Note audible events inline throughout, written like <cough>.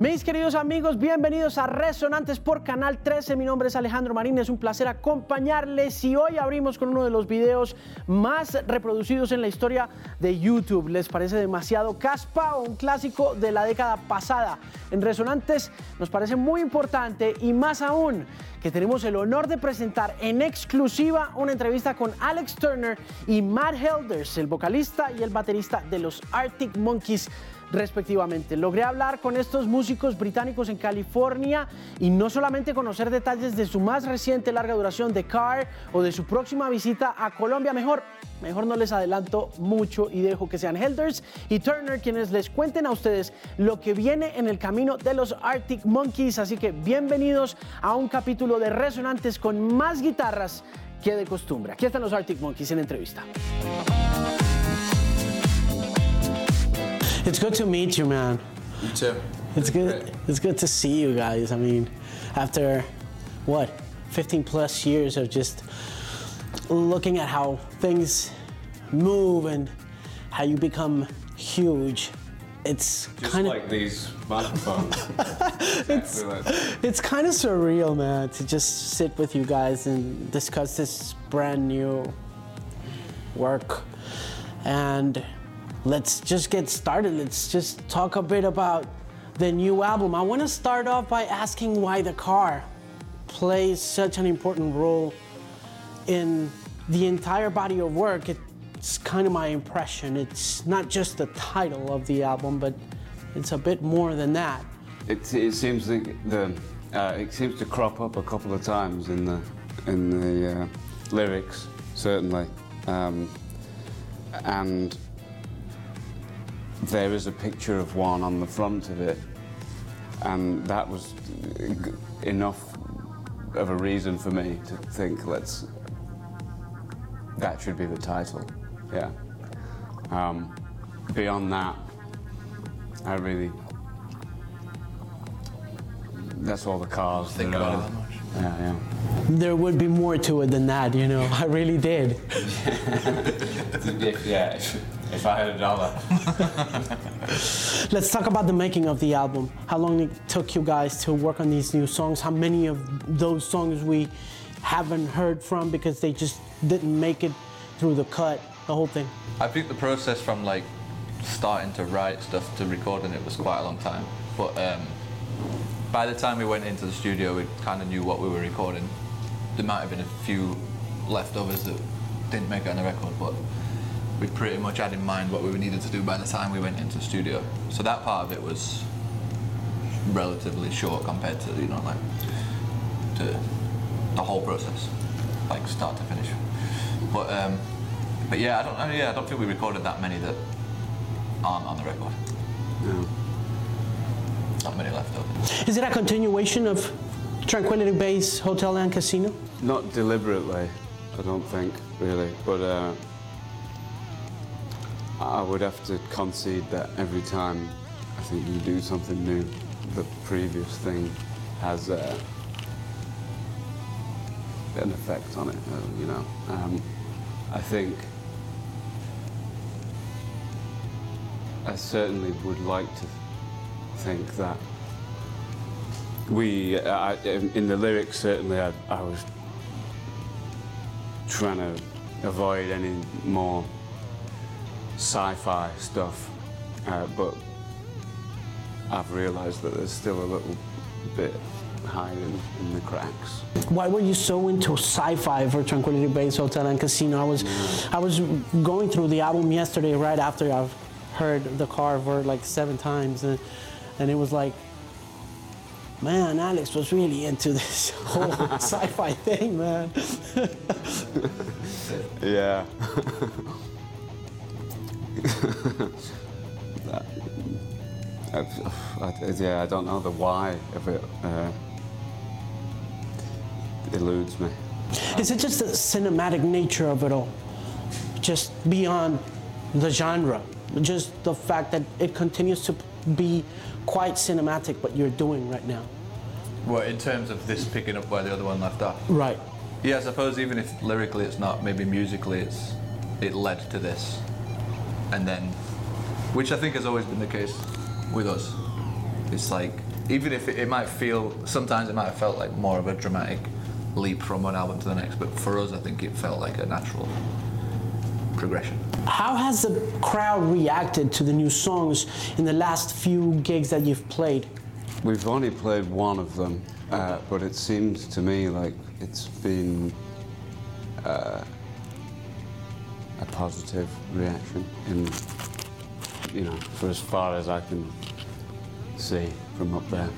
Mis queridos amigos, bienvenidos a Resonantes por Canal 13. Mi nombre es Alejandro Marín, es un placer acompañarles y hoy abrimos con uno de los videos más reproducidos en la historia de YouTube. ¿Les parece demasiado caspa o un clásico de la década pasada? En Resonantes nos parece muy importante y más aún que tenemos el honor de presentar en exclusiva una entrevista con Alex Turner y Matt Helders, el vocalista y el baterista de los Arctic Monkeys respectivamente. Logré hablar con estos músicos británicos en California y no solamente conocer detalles de su más reciente larga duración de Car o de su próxima visita a Colombia, mejor, mejor no les adelanto mucho y dejo que sean Helders y Turner quienes les cuenten a ustedes lo que viene en el camino de los Arctic Monkeys. Así que bienvenidos a un capítulo de Resonantes con más guitarras que de costumbre. Aquí están los Arctic Monkeys en entrevista. It's good to meet you, man. You too. It's good. It's good to see you guys. I mean, after what 15 plus years of just looking at how things move and how you become huge, it's kind of like these microphones. <laughs> it's like- it's kind of surreal, man, to just sit with you guys and discuss this brand new work. And let's just get started. Let's just talk a bit about the new album. I want to start off by asking why the car plays such an important role in the entire body of work. It's kind of my impression. It's not just the title of the album, but it's a bit more than that. It, it seems the, the uh, it seems to crop up a couple of times in the in the uh, lyrics, certainly, um, and there is a picture of one on the front of it, and that was enough of a reason for me to think let's that should be the title, yeah. Um, beyond that, I really that's all the cars. Think about are- it that much. Yeah, yeah. There would be more to it than that, you know. <laughs> I really did. <laughs> yeah, <laughs> if, if I had a dollar. <laughs> Let's talk about the making of the album. How long it took you guys to work on these new songs? How many of those songs we haven't heard from because they just didn't make it through the cut, the whole thing? I think the process from like starting to write stuff to recording it was quite a long time. But um, by the time we went into the studio, we kind of knew what we were recording. There might have been a few leftovers that didn't make it on the record, but we pretty much had in mind what we needed to do by the time we went into the studio. So that part of it was relatively short compared to you know like to the whole process, like start to finish. But um, but yeah, I don't know. Yeah, I don't think we recorded that many that aren't on the record. No. Not many left over. Is it a continuation of Tranquility Base Hotel and Casino? Not deliberately, I don't think, really. But uh, I would have to concede that every time I think you do something new, the previous thing has uh, an effect on it, uh, you know. Um, I think I certainly would like to think that we, uh, I, in the lyrics, certainly I, I was trying to avoid any more sci-fi stuff, uh, but I've realised that there's still a little bit hiding in the cracks. Why were you so into sci-fi for Tranquility Base Hotel and Casino? I was, I was going through the album yesterday right after I've heard the Carver like seven times, and, and it was like, man, Alex was really into this <laughs> whole <laughs> sci-fi thing, man. Yeah. <laughs> That- I've- I, yeah, I don't know the why of it. Uh, eludes me. Is it just the cinematic nature of it all? Just beyond the genre? Just the fact that it continues to be quite cinematic what you're doing right now? Well, in terms of this picking up where the other one left off. Right. Yeah, I suppose even if lyrically it's not, maybe musically it's it led to this, and then, which I think has always been the case with us. It's like even if it, it might feel, sometimes it might have felt like more of a dramatic leap from one album to the next, but for us, I think it felt like a natural progression. How has the crowd reacted to the new songs in the last few gigs that you've played? We've only played one of them, uh, but it seems to me like it's been uh, a positive reaction in, you know, for as far as I can see from up there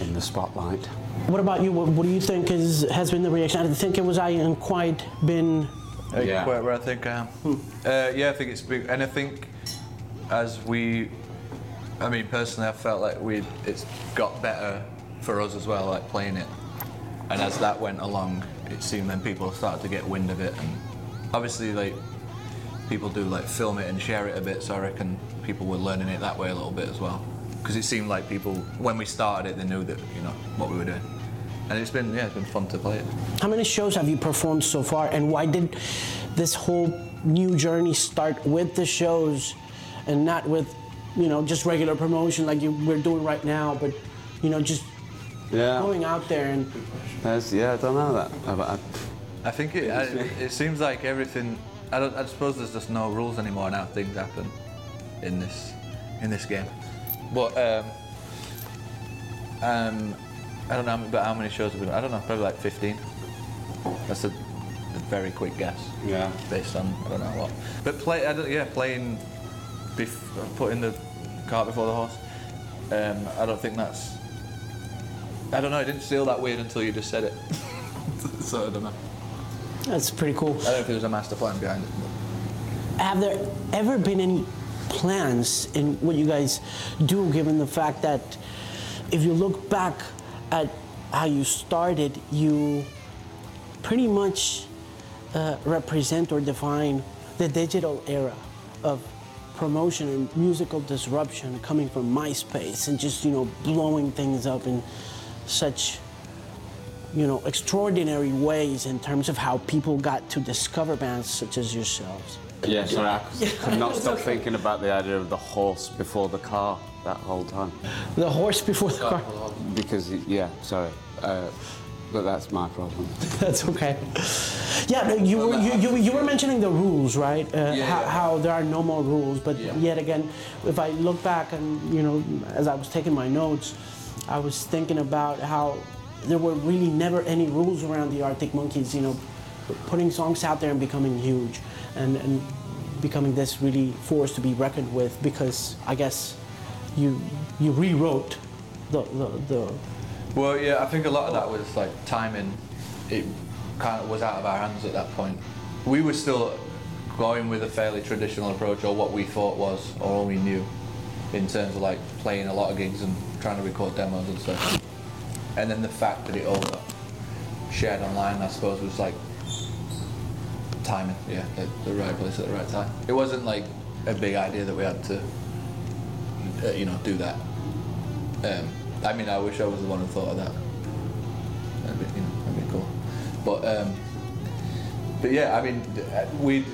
in the spotlight. What about you? What, what do you think is, has been the reaction? I think it was I and quite been. Yeah. Where, where I think I am. Uh, yeah, I think it's big, and I think as we, I mean, personally, I felt like we it's got better for us as well, like playing it, and as that went along, it seemed then people started to get wind of it, and obviously like people do like film it and share it a bit, so I reckon people were learning it that way a little bit as well, because it seemed like people when we started it, they knew that you know what we were doing, and it's been yeah, it's been fun to play it. How many shows have you performed so far, and why did this whole new journey start with the shows, and not with, you know, just regular promotion like you, we're doing right now, but, you know, just Yeah. going out there and That's, yeah, I don't know that. I, I, I think it, I, it seems like everything. I don't. I suppose there's just no rules anymore now. Things happen in this in this game. But um, um, I don't know. how But how many shows have we done? I don't know. Probably like 15. That's a, a very quick guess. Yeah. Based on I don't know what. But play. I don't, yeah, playing. Bef- putting the cart before the horse. Um, I don't think that's. I don't know. It didn't feel that weird until you just said it. <laughs> so I don't know. That's pretty cool. I don't know if there's a master plan behind it. Have there ever been any plans in what you guys do, given the fact that if you look back at how you started, you pretty much uh, represent or define the digital era of promotion and musical disruption coming from MySpace and just, you know, blowing things up in such you know, extraordinary ways in terms of how people got to discover bands such as yourselves. yeah, sorry, I <laughs> could not stop thinking about the idea of the horse before the car that whole time. The horse before the car. Because, yeah, sorry. Uh, but that's my problem. <laughs> That's okay. Yeah, no, you were you, you, you were mentioning the rules, right? Uh, Yeah, how, yeah. how there are no more rules, but Yeah. yet again, if I look back and you know, as I was taking my notes, I was thinking about how there were really never any rules around the Arctic Monkeys. You know, putting songs out there and becoming huge, and and becoming this really force to be reckoned with because I guess you you rewrote the the, the Well, yeah, I think a lot of that was like timing. It kind of was out of our hands at that point. We were still going with a fairly traditional approach, or what we thought was, or all we knew, in terms of like playing a lot of gigs and trying to record demos and stuff. And then the fact that it all got shared online, I suppose, was like timing. Yeah, at the right place at the right time. It wasn't like a big idea that we had to, uh, you know, do that. Um, I mean, I wish I was the one who thought of that. That'd be, you know, that'd be cool. But, um, but yeah, I mean, uh, we,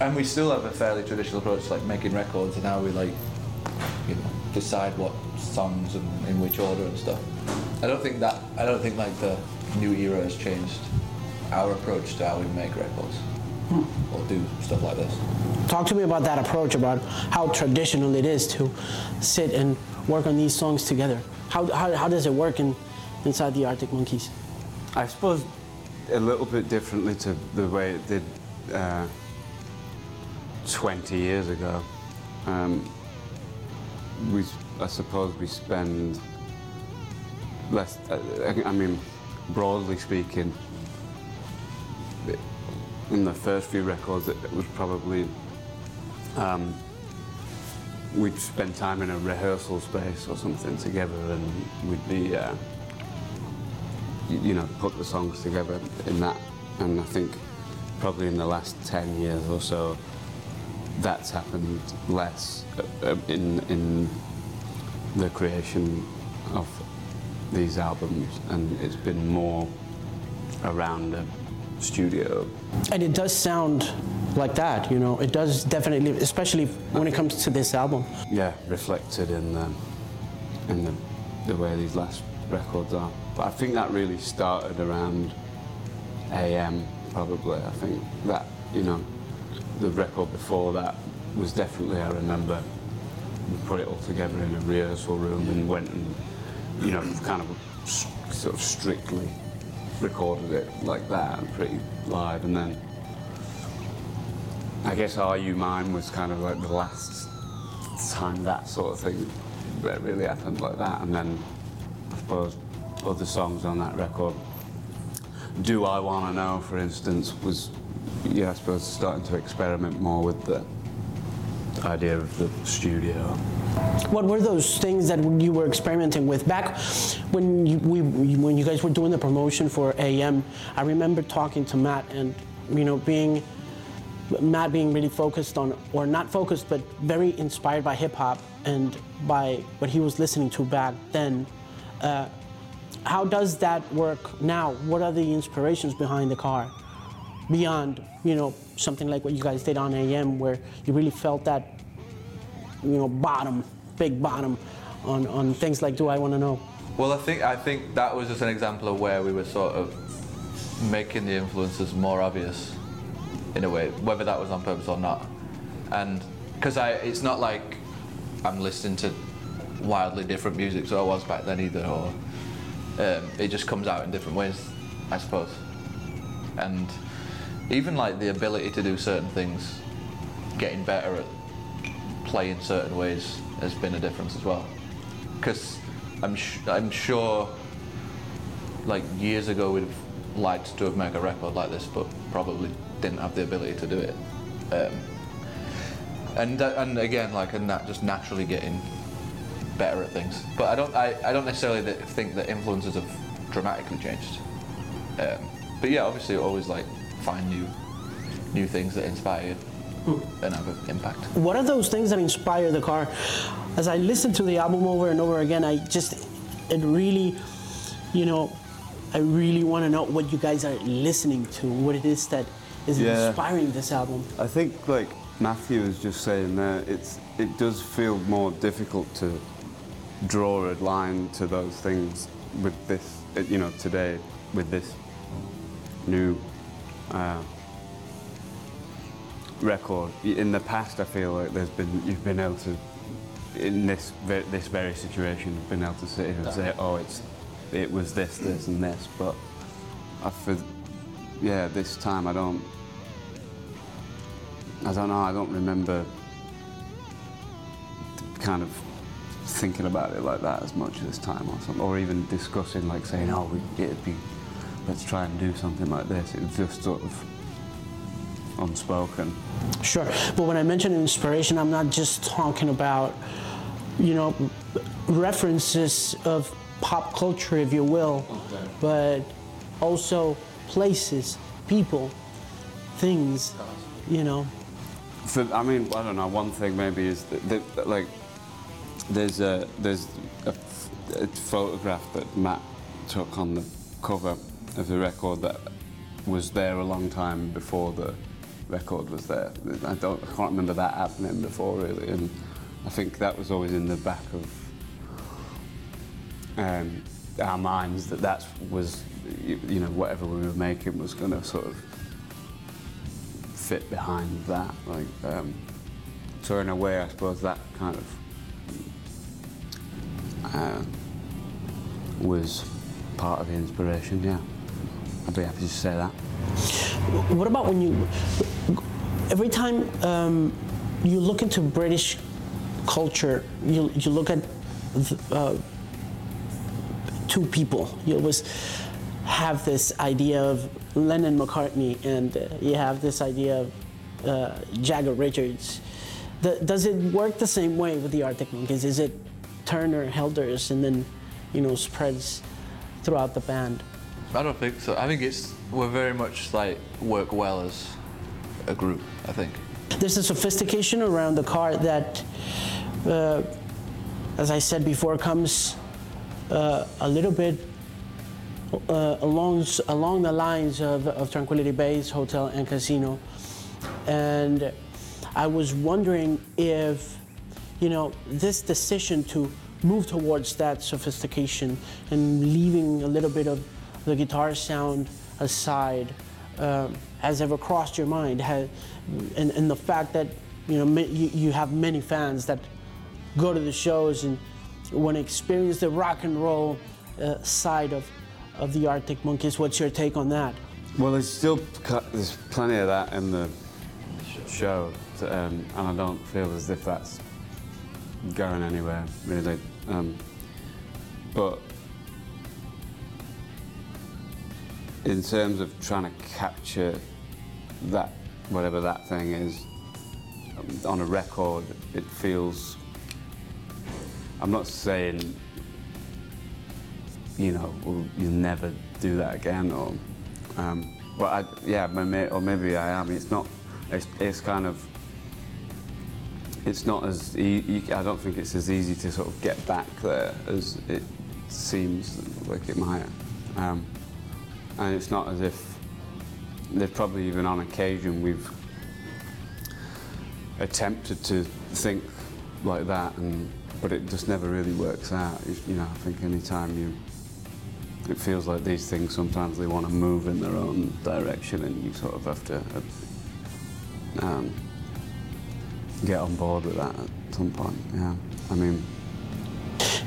and we still have a fairly traditional approach to like making records, and how we like, you know, decide what songs and in which order and stuff. I don't think that, I don't think like the new era has changed our approach to how we make records or do stuff like this. Talk to me about that approach, about how traditional it is to sit and work on these songs together. How, how, how does it work in, inside the Arctic Monkeys? I suppose a little bit differently to the way it did uh, 20 years ago. Um, we, I suppose we spend less, uh, I mean, broadly speaking, in the first few records, it, was probably um, we'd spend time in a rehearsal space or something together, and we'd be, uh, you know, put the songs together in that. And I think probably in the last 10 years or so, that's happened less uh, in in the creation of these albums, and it's been more around a studio And it does sound like that, you know. It does definitely, especially when it comes to this album. yeah, reflected in the in the, the way these last records are. But I think that really started around AM, probably. I think that, you know, the record before that was definitely, I remember, we put it all together in a rehearsal room and went and, you know, kind of sort of strictly recorded it like that and pretty live. And then I guess Are You Mine was kind of like the last time that sort of thing really happened like that. And then I suppose other songs on that record. Do I Want to Know, for instance, was, yeah, I suppose starting to experiment more with the idea of the studio. What were those things that you were experimenting with back when you, we, when you guys were doing the promotion for AM? I remember talking to Matt and you know being Matt being really focused on, or not focused, but very inspired by hip hop and by what he was listening to back then. Uh, how does that work now? What are the inspirations behind the car? Beyond, you know, something like what you guys did on AM, where you really felt that, you know, bottom, big bottom, on, on things like Do I Want to Know? Well, I think I think that was just an example of where we were sort of making the influences more obvious, in a way, whether that was on purpose or not. And because I, it's not like I'm listening to wildly different music, so I was back then either, or um, it just comes out in different ways, I suppose. And even like the ability to do certain things, getting better at playing certain ways has been a difference as well. Because I'm, I'm sure, like years ago, we'd have liked to have made a record like this, but probably didn't have the ability to do it. Um, and and again, like, and that just naturally getting better at things. But I don't, I, I don't necessarily think that influences have dramatically changed. Um, but yeah, obviously, always like find new, new things that inspire you and have an impact. What are those things that inspire the car? As I listen to the album over and over again, I just, it really, you know, I really want to know what you guys are listening to, what it is that is Yeah. inspiring this album. I think, like Matthew was just saying there, it's it does feel more difficult to draw a line to those things with this, uh, you know, today with this new uh, record. In the past, I feel like there's been you've been able to, in this this very situation, been able to sit here and say, oh, it's it was this, this, and this, but I feel, yeah, this time I don't. I don't know. I don't remember kind of thinking about it like that as much this time, or something, or even discussing like saying, "Oh, we, it'd be, let's try and do something like this." It was just sort of unspoken. Sure, but when I mention inspiration, I'm not just talking about, you know, references of pop culture, if you will, but also places, people, things, you know. For, I mean, I don't know. One thing maybe is that, that, that, like there's a there's a, a photograph that Matt took on the cover of the record that was there a long time before the record was there. I don't I can't remember that happening before really, and I think that was always in the back of um, our minds that that was you, know whatever we were making was going to sort of fit behind that. Like, um, so in a way, I suppose that kind of uh, was part of the inspiration. Yeah, I'd be happy to say that. What about when you, every time um, you look into British culture, you, you look at the, uh, two people, you always have this idea of Lennon McCartney and uh, you have this idea of uh, Jagger Richards. The, does it work the same way with the Arctic Monkeys? Is it Turner, Helders, and then, you know, spreads throughout the band? I don't think so. I think it's we're very much like work well as a group. I think. There's a sophistication around the car that, uh, as I said before, comes uh, a little bit uh, along along the lines of, of Tranquility Base Hotel and Casino, and I was wondering if, you know, this decision to move towards that sophistication and leaving a little bit of the guitar sound aside um, has ever crossed your mind? Has, and, and the fact that you know you, you have many fans that go to the shows and want to experience the rock and roll uh, side of, of the Arctic Monkeys. What's your take on that? Well, there's still there's plenty of that in the show, to, um, and I don't feel as if that's going anywhere really. Um, but in terms of trying to capture that, whatever that thing is, on a record, it feels. I'm not saying, you know, well, you'll never do that again, or, um, well, I, yeah, or maybe I am. It's not. It's, it's kind of. It's not as. E- I don't think it's as easy to sort of get back there as it seems like it might. Um, and it's not as if. There's probably even on occasion we've attempted to think like that, and but it just never really works out. You, know, I think any time you, it feels like these things sometimes they want to move in their own direction, and you sort of have to um, get on board with that at some point. Yeah, I mean,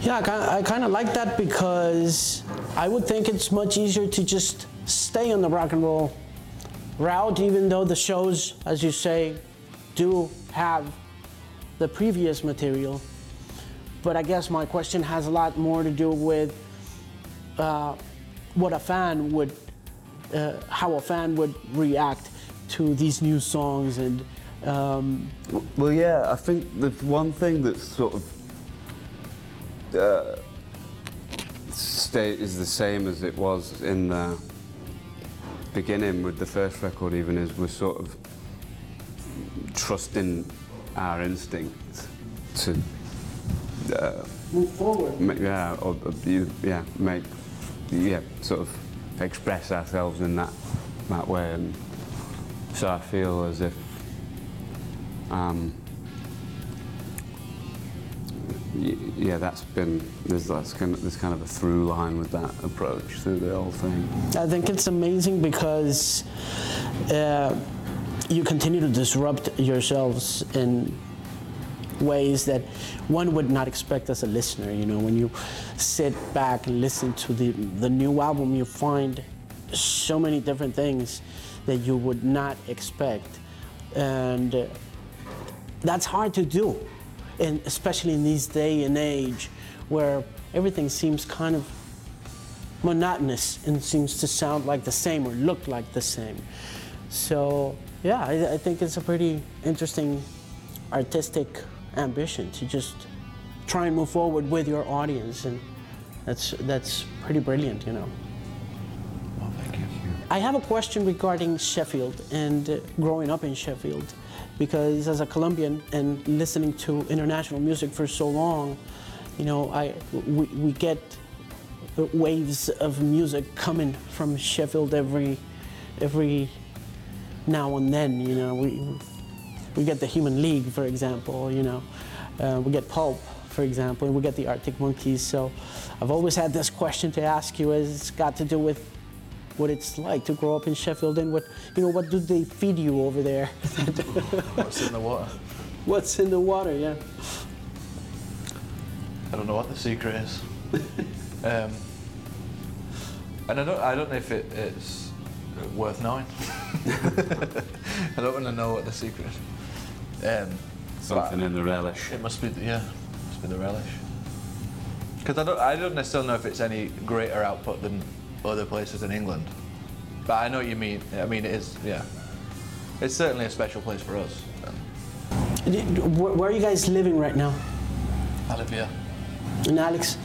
Yeah, I kind of, like that because I would think it's much easier to just stay on the rock and roll route, even though the shows, as you say, do have the previous material. But I guess my question has a lot more to do with uh, what a fan would, uh, how a fan would react to these new songs and. Um, Well, yeah, I think the one thing that's sort of uh, stay is the same as it was in the beginning with the first record. Even is we're sort of trusting our instinct to uh, move forward. make, yeah, or, or yeah, make, yeah, sort of express ourselves in that that way, and so I feel as if, um, yeah, that's been there's that's kind of, there's kind of a through line with that approach through the whole thing. I think it's amazing because uh, you continue to disrupt yourselves in ways that one would not expect as a listener. You know, when you sit back and listen to the, the new album, you find so many different things that you would not expect. And uh, that's hard to do, and especially in these day and age where everything seems kind of monotonous and seems to sound like the same or look like the same. So yeah, I, I think it's a pretty interesting artistic ambition to just try and move forward with your audience, and that's that's pretty brilliant, you know. Well, thank you. I have a question regarding Sheffield and uh, growing up in Sheffield, because as a Colombian and listening to international music for so long, you know, I we, we get waves of music coming from Sheffield every every now and then. You know, we we get the Human League, for example. You know, uh, we get Pulp, for example, and we get the Arctic Monkeys. So I've always had this question to ask you. As it's got to do with what it's like to grow up in Sheffield and what you know what do they feed you over there What's in the water? what's in the water yeah I don't know what the secret is. um, and I don't, I don't know if it, it's worth knowing. <laughs> I don't want to know what the secret is. Um, Something in the relish. It must be, yeah, it must be the relish. Because I don't, I don't necessarily know if it's any greater output than other places in England. But I know what you mean. I mean, it is, yeah. It's certainly a special place for us. where, where are you guys living right now I live here. and Alex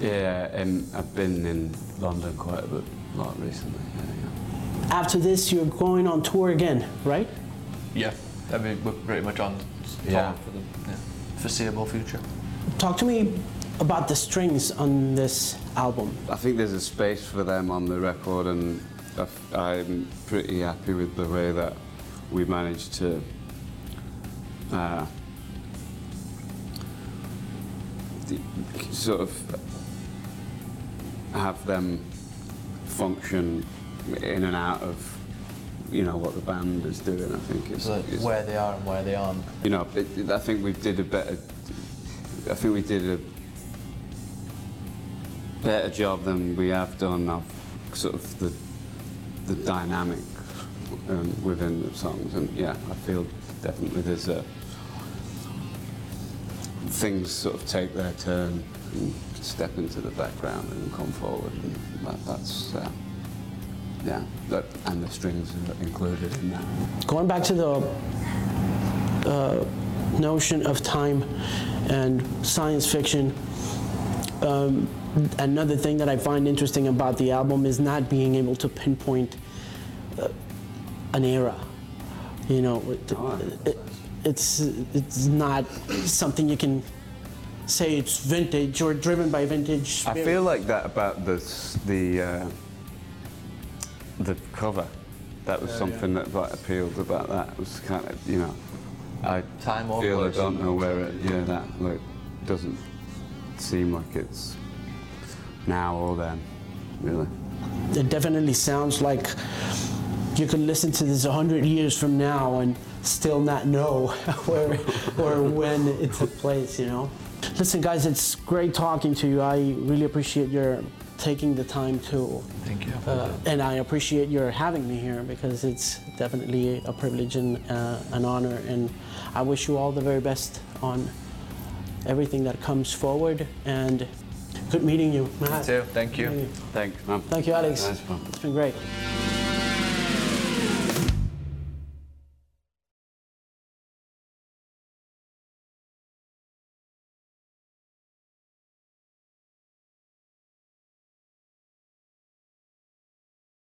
Yeah, um, I've been in London quite a bit, lot recently. Yeah, yeah. after this you're going on tour again right Yeah. I mean, we're pretty much on tour Yeah. for the yeah, foreseeable future. talk to me about the strings on this album I think there's a space for them on the record, and I'm pretty happy with the way that we managed to. Uh, sort of have them function in and out of you know what the band is doing. I think it's, So is where they are and where they aren't. you know it, it- I think we did a better. I think we did a better job than we have done of sort of the the dynamic um, within the songs, and yeah, I feel definitely there's a things sort of take their turn and step into the background and come forward, and that, that's uh, yeah, that, and the strings are included in that. Going back to the uh, notion of time and science fiction, um, another thing that I find interesting about the album is not being able to pinpoint uh, an era. You know, it, it, it's it's not something you can say it's vintage or driven by vintage. I feel like that about the the uh, the cover. That was something that like, appealed about that. It was kind of you know, I Time feel I don't know where it. Yeah, that like doesn't seem like it's now or then, really. it definitely sounds like you could listen to this 100 years from now and still not know <laughs> where or when it took place, you know? Listen, guys, it's great talking to you. I really appreciate your taking the time to, Thank you. uh, and I appreciate your having me here because it's definitely a privilege and uh, an honor. And I wish you all the very best on everything that comes forward. And good meeting you, Matt. too. Thank you. Thank you. Thanks, man. Thank you, Alex. Nice. It's been great.